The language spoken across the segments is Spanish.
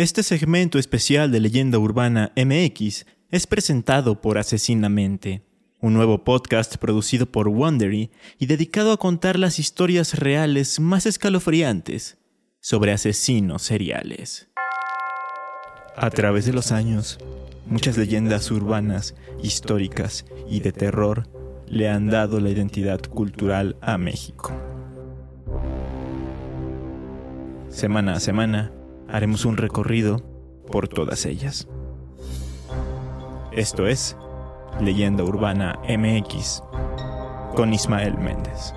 Este segmento especial de Leyenda Urbana MX es presentado por Asesinamente, un nuevo podcast producido por Wondery y dedicado a contar las historias reales más escalofriantes sobre asesinos seriales. A través de los años, muchas leyendas urbanas, históricas y de terror le han dado la identidad cultural a México. Semana a semana haremos un recorrido por todas ellas. Esto es Leyenda Urbana MX con Ismael Méndez.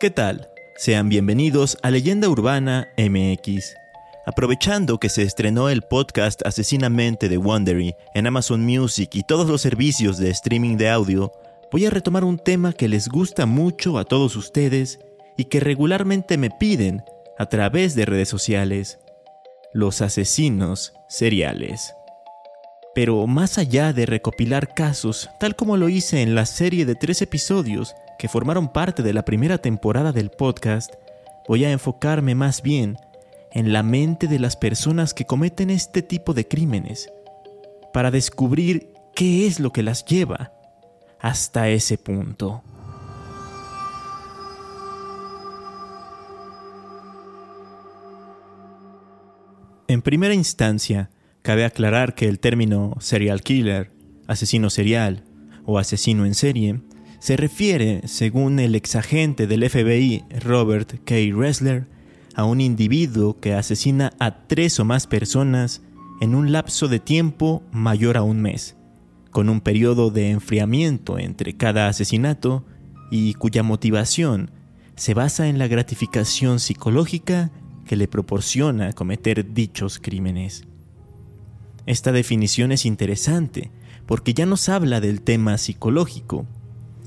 ¿Qué tal? Sean bienvenidos a Leyenda Urbana MX. Aprovechando que se estrenó el podcast Asesinamente de Wondery en Amazon Music y todos los servicios de streaming de audio, voy a retomar un tema que les gusta mucho a todos ustedes y que regularmente me piden a través de redes sociales. Los asesinos seriales. Pero más allá de recopilar casos, tal como lo hice en la serie de tres episodios que formaron parte de la primera temporada del podcast, voy a enfocarme más bien en la mente de las personas que cometen este tipo de crímenes, para descubrir qué es lo que las lleva hasta ese punto. En primera instancia, cabe aclarar que el término serial killer, asesino serial o asesino en serie se refiere, según el exagente del FBI Robert K. Ressler, a un individuo que asesina a tres o más personas en un lapso de tiempo mayor a un mes, con un periodo de enfriamiento entre cada asesinato y cuya motivación se basa en la gratificación psicológica que le proporciona cometer dichos crímenes. Esta definición es interesante porque ya nos habla del tema psicológico,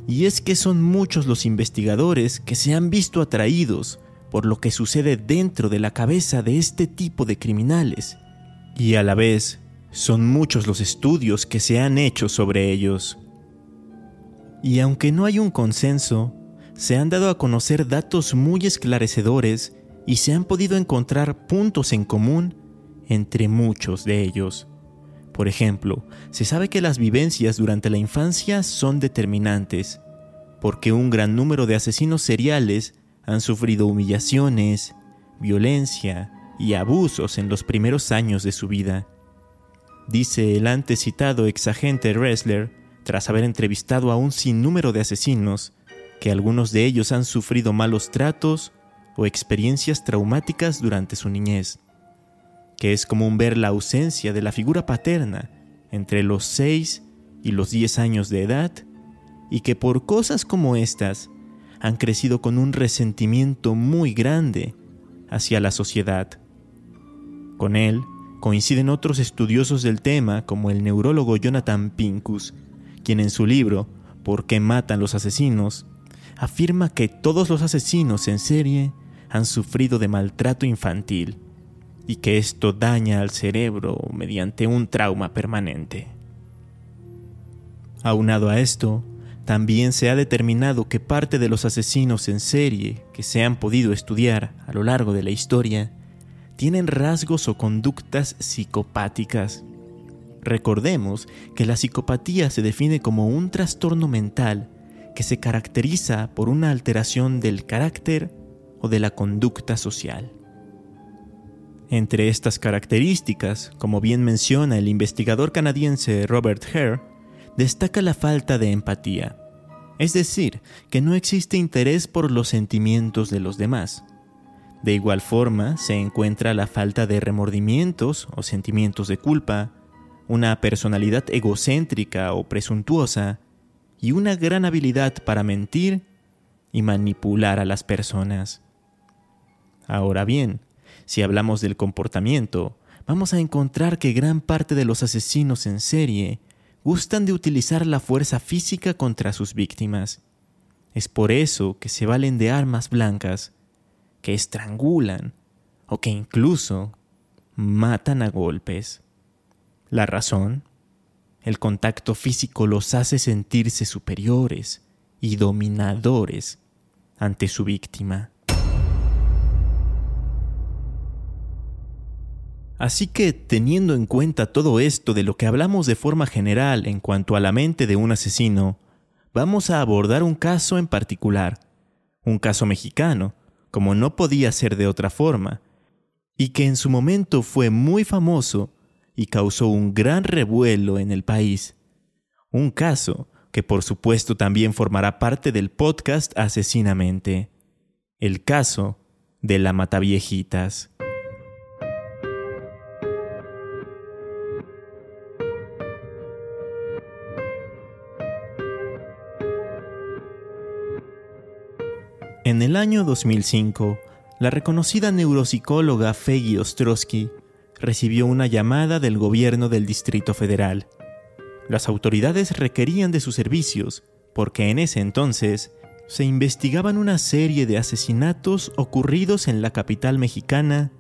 y es que son muchos los investigadores que se han visto atraídos por lo que sucede dentro de la cabeza de este tipo de criminales. Y a la vez, son muchos los estudios que se han hecho sobre ellos. Y aunque no hay un consenso, se han dado a conocer datos muy esclarecedores y se han podido encontrar puntos en común entre muchos de ellos. Por ejemplo, se sabe que las vivencias durante la infancia son determinantes, porque un gran número de asesinos seriales han sufrido humillaciones, violencia y abusos en los primeros años de su vida. Dice el antes citado exagente Ressler, tras haber entrevistado a un sinnúmero de asesinos, que algunos de ellos han sufrido malos tratos o experiencias traumáticas durante su niñez que es común ver la ausencia de la figura paterna entre los 6 y los 10 años de edad, y que por cosas como estas han crecido con un resentimiento muy grande hacia la sociedad. Con él coinciden otros estudiosos del tema como el neurólogo Jonathan Pincus, quien en su libro ¿Por qué matan los asesinos? afirma que todos los asesinos en serie han sufrido de maltrato infantil y que esto daña al cerebro mediante un trauma permanente. Aunado a esto, también se ha determinado que parte de los asesinos en serie que se han podido estudiar a lo largo de la historia tienen rasgos o conductas psicopáticas. Recordemos que la psicopatía se define como un trastorno mental que se caracteriza por una alteración del carácter o de la conducta social. Entre estas características, como bien menciona el investigador canadiense Robert Hare, destaca la falta de empatía, es decir, que no existe interés por los sentimientos de los demás. De igual forma, se encuentra la falta de remordimientos o sentimientos de culpa, una personalidad egocéntrica o presuntuosa y una gran habilidad para mentir y manipular a las personas. Ahora bien, si hablamos del comportamiento, vamos a encontrar que gran parte de los asesinos en serie gustan de utilizar la fuerza física contra sus víctimas. Es por eso que se valen de armas blancas, que estrangulan o que incluso matan a golpes. La razón, el contacto físico los hace sentirse superiores y dominadores ante su víctima. Así que, teniendo en cuenta todo esto de lo que hablamos de forma general en cuanto a la mente de un asesino, vamos a abordar un caso en particular, un caso mexicano, como no podía ser de otra forma, y que en su momento fue muy famoso y causó un gran revuelo en el país. Un caso que por supuesto también formará parte del podcast Asesinamente. El caso de la Mataviejitas. El año 2005, la reconocida neuropsicóloga Feggy Ostrowski recibió una llamada del gobierno del Distrito Federal. Las autoridades requerían de sus servicios porque en ese entonces se investigaban una serie de asesinatos ocurridos en la capital mexicana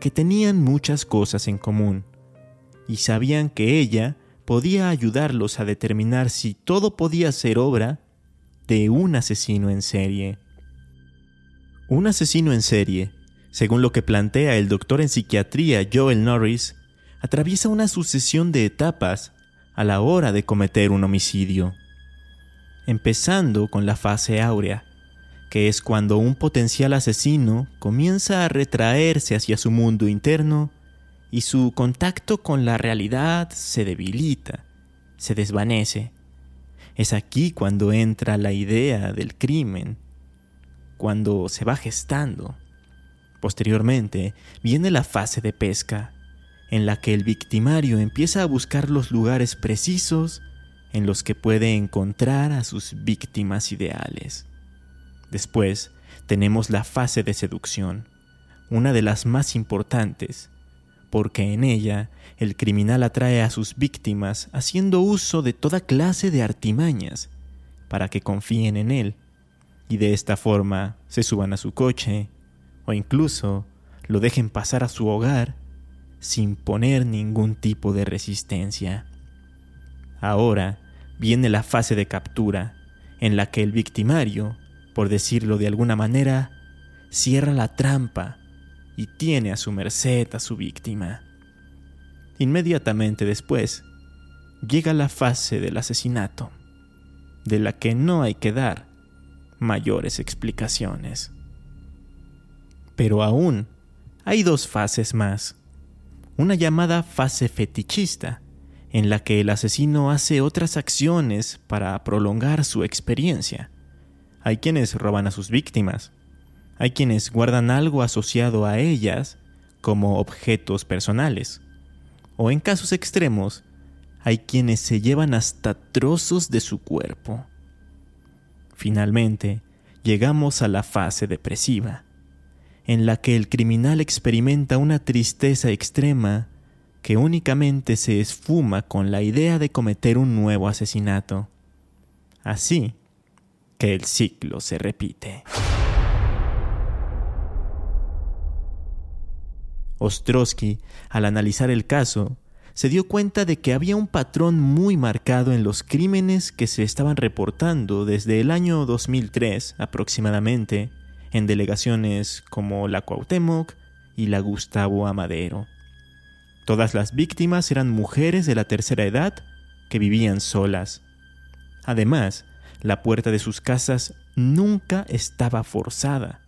que tenían muchas cosas en común, y sabían que ella podía ayudarlos a determinar si todo podía ser obra de un asesino en serie. Un asesino en serie según lo que plantea el doctor en psiquiatría Joel Norris, atraviesa una sucesión de etapas a la hora de cometer un homicidio. Empezando con la fase áurea, que es cuando un potencial asesino comienza a retraerse hacia su mundo interno y su contacto con la realidad se debilita, se desvanece. Es aquí cuando entra la idea del crimen, cuando se va gestando. Posteriormente viene la fase de pesca, en la que el victimario empieza a buscar los lugares precisos en los que puede encontrar a sus víctimas ideales. Después tenemos la fase de seducción, una de las más importantes, porque en ella el criminal atrae a sus víctimas haciendo uso de toda clase de artimañas para que confíen en él y de esta forma se suban a su coche o incluso lo dejen pasar a su hogar sin poner ningún tipo de resistencia. Ahora viene la fase de captura, en la que el victimario, por decirlo de alguna manera, cierra la trampa y tiene a su merced a su víctima. Inmediatamente después, llega la fase del asesinato, de la que no hay que dar mayores explicaciones. Pero aún hay dos fases más. Una llamada fase fetichista, en la que el asesino hace otras acciones para prolongar su experiencia. Hay quienes roban a sus víctimas. Hay quienes guardan algo asociado a ellas como objetos personales. O en casos extremos, hay quienes se llevan hasta trozos de su cuerpo. Finalmente, llegamos a la fase depresiva, en la que el criminal experimenta una tristeza extrema que únicamente se esfuma con la idea de cometer un nuevo asesinato. Así que el ciclo se repite. Ostrowski, al analizar el caso, se dio cuenta de que había un patrón muy marcado en los crímenes que se estaban reportando desde el año 2003 aproximadamente en delegaciones como la Cuauhtémoc y la Gustavo Amadero. Todas las víctimas eran mujeres de la tercera edad que vivían solas. Además, la puerta de sus casas nunca estaba forzada,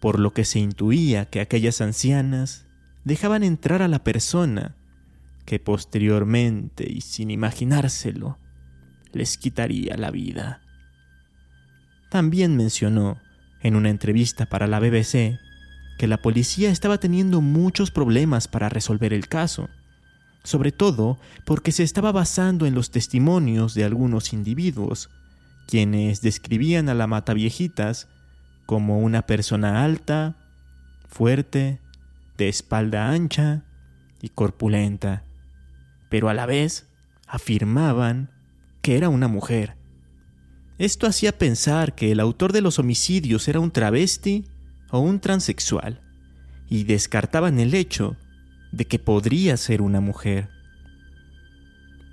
por lo que se intuía que aquellas ancianas dejaban entrar a la persona que posteriormente y sin imaginárselo les quitaría la vida. También mencionó en una entrevista para la BBC que la policía estaba teniendo muchos problemas para resolver el caso, sobre todo porque se estaba basando en los testimonios de algunos individuos, quienes describían a la Mataviejitas como una persona alta, fuerte, de espalda ancha y corpulenta, pero a la vez afirmaban que era una mujer. Esto hacía pensar que el autor de los homicidios era un travesti o un transexual, y descartaban el hecho de que podría ser una mujer.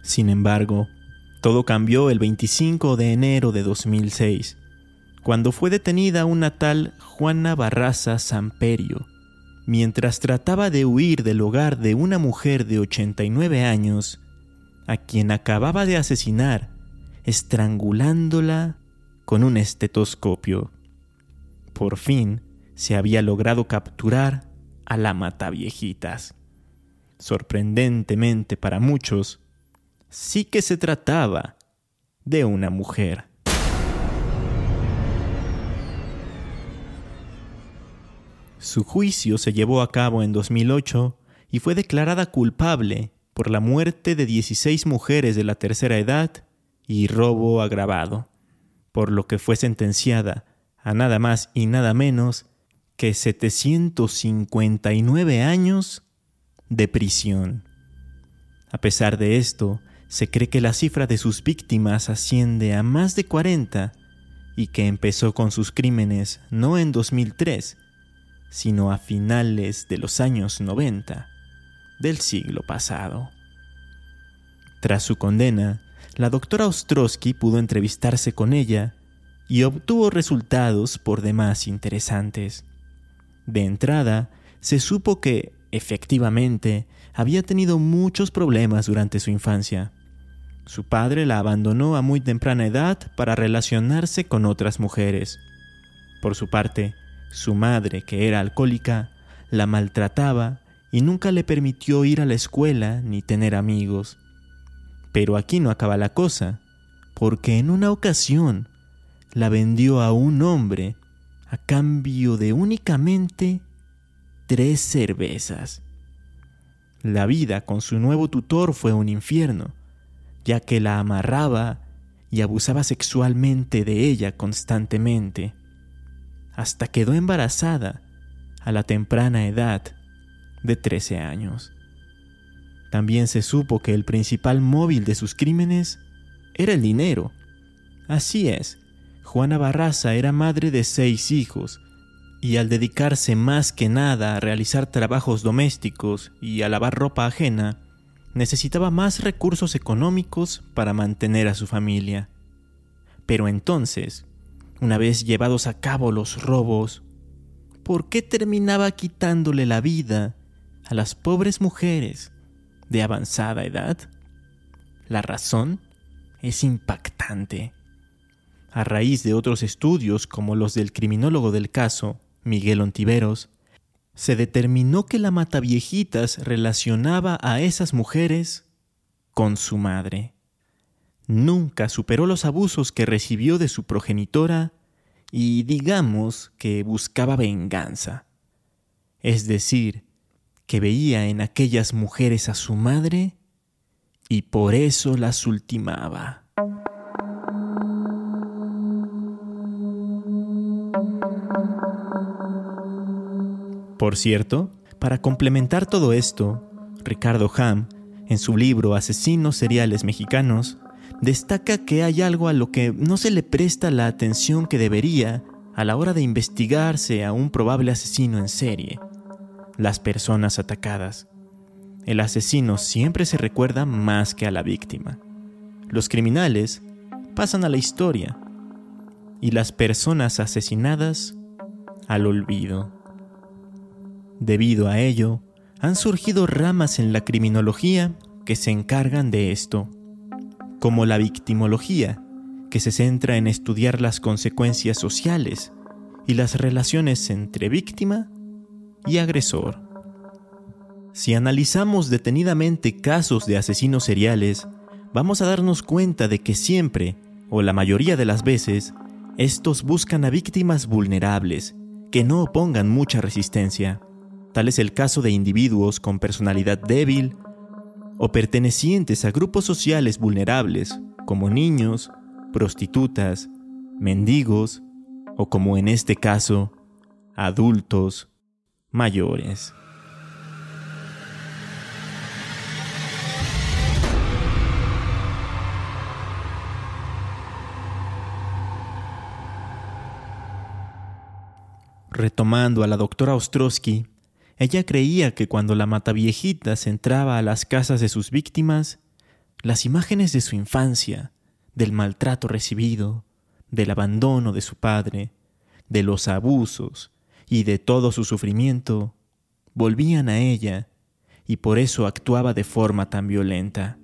Sin embargo, todo cambió el 25 de enero de 2006, cuando fue detenida una tal Juana Barraza Samperio, mientras trataba de huir del hogar de una mujer de 89 años, a quien acababa de asesinar, estrangulándola con un estetoscopio. Por fin se había logrado capturar a la mataviejitas. Sorprendentemente para muchos, sí que se trataba de una mujer. Su juicio se llevó a cabo en 2008 y fue declarada culpable por la muerte de 16 mujeres de la tercera edad y robo agravado, por lo que fue sentenciada a nada más y nada menos que 759 años de prisión. A pesar de esto, se cree que la cifra de sus víctimas asciende a más de 40 y que empezó con sus crímenes no en 2003, sino a finales de los años 90 del siglo pasado. Tras su condena, la doctora Ostrowski pudo entrevistarse con ella y obtuvo resultados por demás interesantes. De entrada, se supo que, efectivamente, había tenido muchos problemas durante su infancia. Su padre la abandonó a muy temprana edad para relacionarse con otras mujeres. Por su parte, su madre, que era alcohólica, la maltrataba y nunca le permitió ir a la escuela ni tener amigos. Pero aquí no acaba la cosa, porque en una ocasión la vendió a un hombre a cambio de únicamente tres cervezas. La vida con su nuevo tutor fue un infierno, ya que la amarraba y abusaba sexualmente de ella constantemente. Hasta quedó embarazada a la temprana edad de 13 años. También se supo que el principal móvil de sus crímenes era el dinero. Así es, Juana Barraza era madre de seis hijos, y al dedicarse más que nada a realizar trabajos domésticos y a lavar ropa ajena, necesitaba más recursos económicos para mantener a su familia. Pero entonces, una vez llevados a cabo los robos, ¿por qué terminaba quitándole la vida a las pobres mujeres de avanzada edad? La razón es impactante. A raíz de otros estudios como los del criminólogo del caso, Miguel Ontiveros, se determinó que la Mataviejitas relacionaba a esas mujeres con su madre. Nunca superó los abusos que recibió de su progenitora y digamos que buscaba venganza. Es decir, que veía en aquellas mujeres a su madre y por eso las ultimaba. Por cierto, para complementar todo esto, Ricardo Ham, en su libro Asesinos seriales mexicanos, destaca que hay algo a lo que no se le presta la atención que debería a la hora de investigarse a un probable asesino en serie, las personas atacadas. El asesino siempre se recuerda más que a la víctima. Los criminales pasan a la historia y las personas asesinadas al olvido. Debido a ello, han surgido ramas en la criminología que se encargan de esto, como la victimología, que se centra en estudiar las consecuencias sociales y las relaciones entre víctima y agresor. Si analizamos detenidamente casos de asesinos seriales, vamos a darnos cuenta de que siempre, o la mayoría de las veces, estos buscan a víctimas vulnerables, que no opongan mucha resistencia. Tal es el caso de individuos con personalidad débil o pertenecientes a grupos sociales vulnerables como niños, prostitutas, mendigos o como en este caso, adultos mayores. Retomando a la doctora Ostrowski, Ella creía que cuando la mataviejitas entraba a las casas de sus víctimas, las imágenes de su infancia, del maltrato recibido, del abandono de su padre, de los abusos y de todo su sufrimiento, volvían a ella y por eso actuaba de forma tan violenta.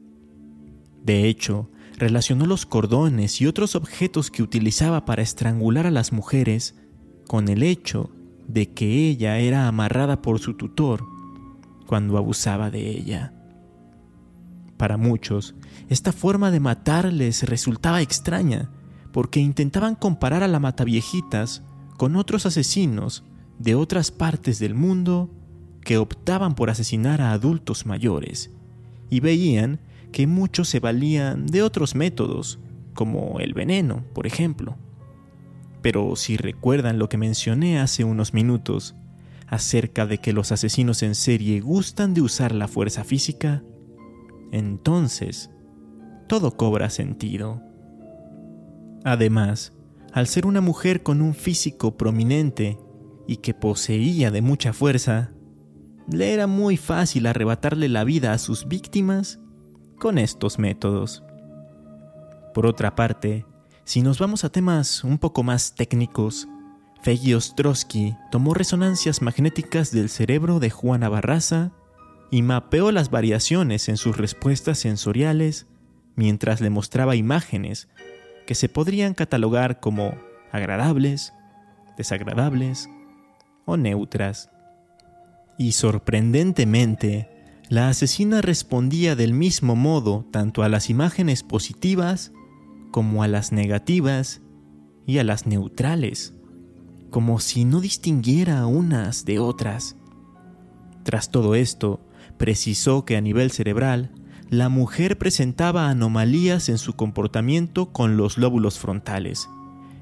De hecho, relacionó los cordones y otros objetos que utilizaba para estrangular a las mujeres con el hecho de que ella era amarrada por su tutor cuando abusaba de ella. Para muchos, esta forma de matarles resultaba extraña, porque intentaban comparar a la mataviejitas con otros asesinos de otras partes del mundo que optaban por asesinar a adultos mayores, y veían que muchos se valían de otros métodos, como el veneno, por ejemplo. Pero si recuerdan lo que mencioné hace unos minutos, acerca de que los asesinos en serie gustan de usar la fuerza física, entonces todo cobra sentido. Además, al ser una mujer con un físico prominente y que poseía de mucha fuerza, le era muy fácil arrebatarle la vida a sus víctimas con estos métodos. Por otra parte, si nos vamos a temas un poco más técnicos, Feggy Ostrowski tomó resonancias magnéticas del cerebro de Juana Barraza y mapeó las variaciones en sus respuestas sensoriales mientras le mostraba imágenes que se podrían catalogar como agradables, desagradables o neutras. Y sorprendentemente, la asesina respondía del mismo modo tanto a las imágenes positivas como a las negativas y a las neutrales, como si no distinguiera unas de otras. Tras todo esto, precisó que a nivel cerebral, la mujer presentaba anomalías en su comportamiento con los lóbulos frontales,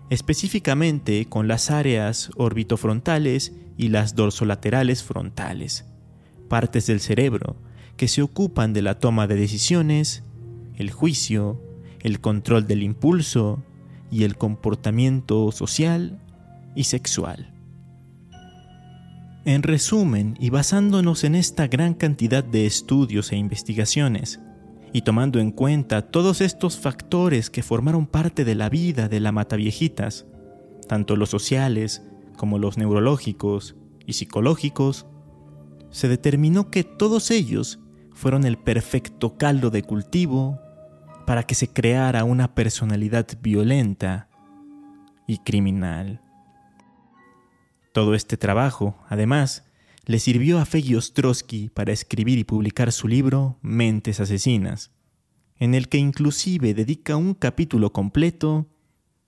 específicamente con las áreas orbitofrontales y las dorsolaterales frontales, partes del cerebro que se ocupan de la toma de decisiones, el juicio, el control del impulso y el comportamiento social y sexual. En resumen, y basándonos en esta gran cantidad de estudios e investigaciones, y tomando en cuenta todos estos factores que formaron parte de la vida de la Mataviejitas, tanto los sociales como los neurológicos y psicológicos, se determinó que todos ellos fueron el perfecto caldo de cultivo para que se creara una personalidad violenta y criminal. Todo este trabajo, además, le sirvió a Feggy Ostrowski para escribir y publicar su libro Mentes Asesinas, en el que inclusive dedica un capítulo completo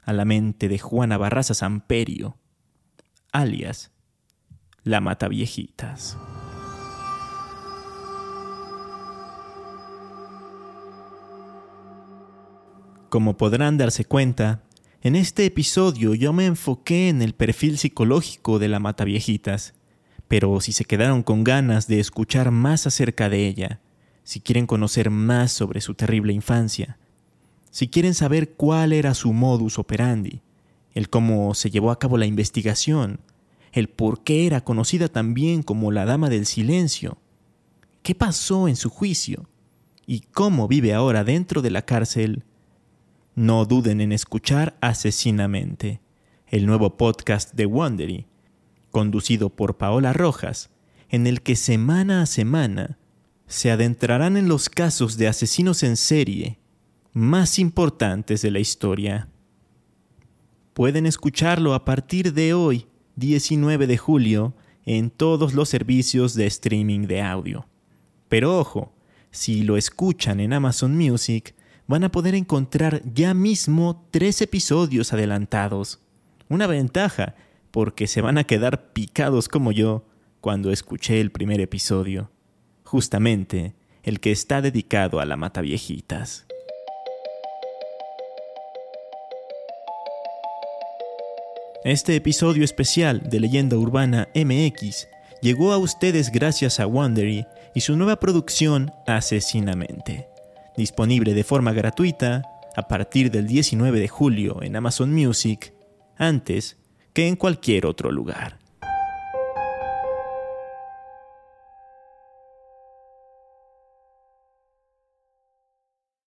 a la mente de Juana Barraza Samperio, alias la Mata Como podrán darse cuenta, en este episodio yo me enfoqué en el perfil psicológico de la Mataviejitas, pero si se quedaron con ganas de escuchar más acerca de ella, si quieren conocer más sobre su terrible infancia, si quieren saber cuál era su modus operandi, el cómo se llevó a cabo la investigación, el por qué era conocida también como la Dama del Silencio, qué pasó en su juicio y cómo vive ahora dentro de la cárcel, no duden en escuchar Asesinamente, el nuevo podcast de Wondery, conducido por Paola Rojas, en el que semana a semana se adentrarán en los casos de asesinos en serie más importantes de la historia. Pueden escucharlo a partir de hoy, 19 de julio, en todos los servicios de streaming de audio. Pero ojo, si lo escuchan en Amazon Music, van a poder encontrar ya mismo tres episodios adelantados. Una ventaja, porque se van a quedar picados como yo cuando escuché el primer episodio, justamente el que está dedicado a la mata viejitas. Este episodio especial de Leyenda Urbana MX llegó a ustedes gracias a Wandery y su nueva producción Asesinamente disponible de forma gratuita a partir del 19 de julio en Amazon Music, antes que en cualquier otro lugar.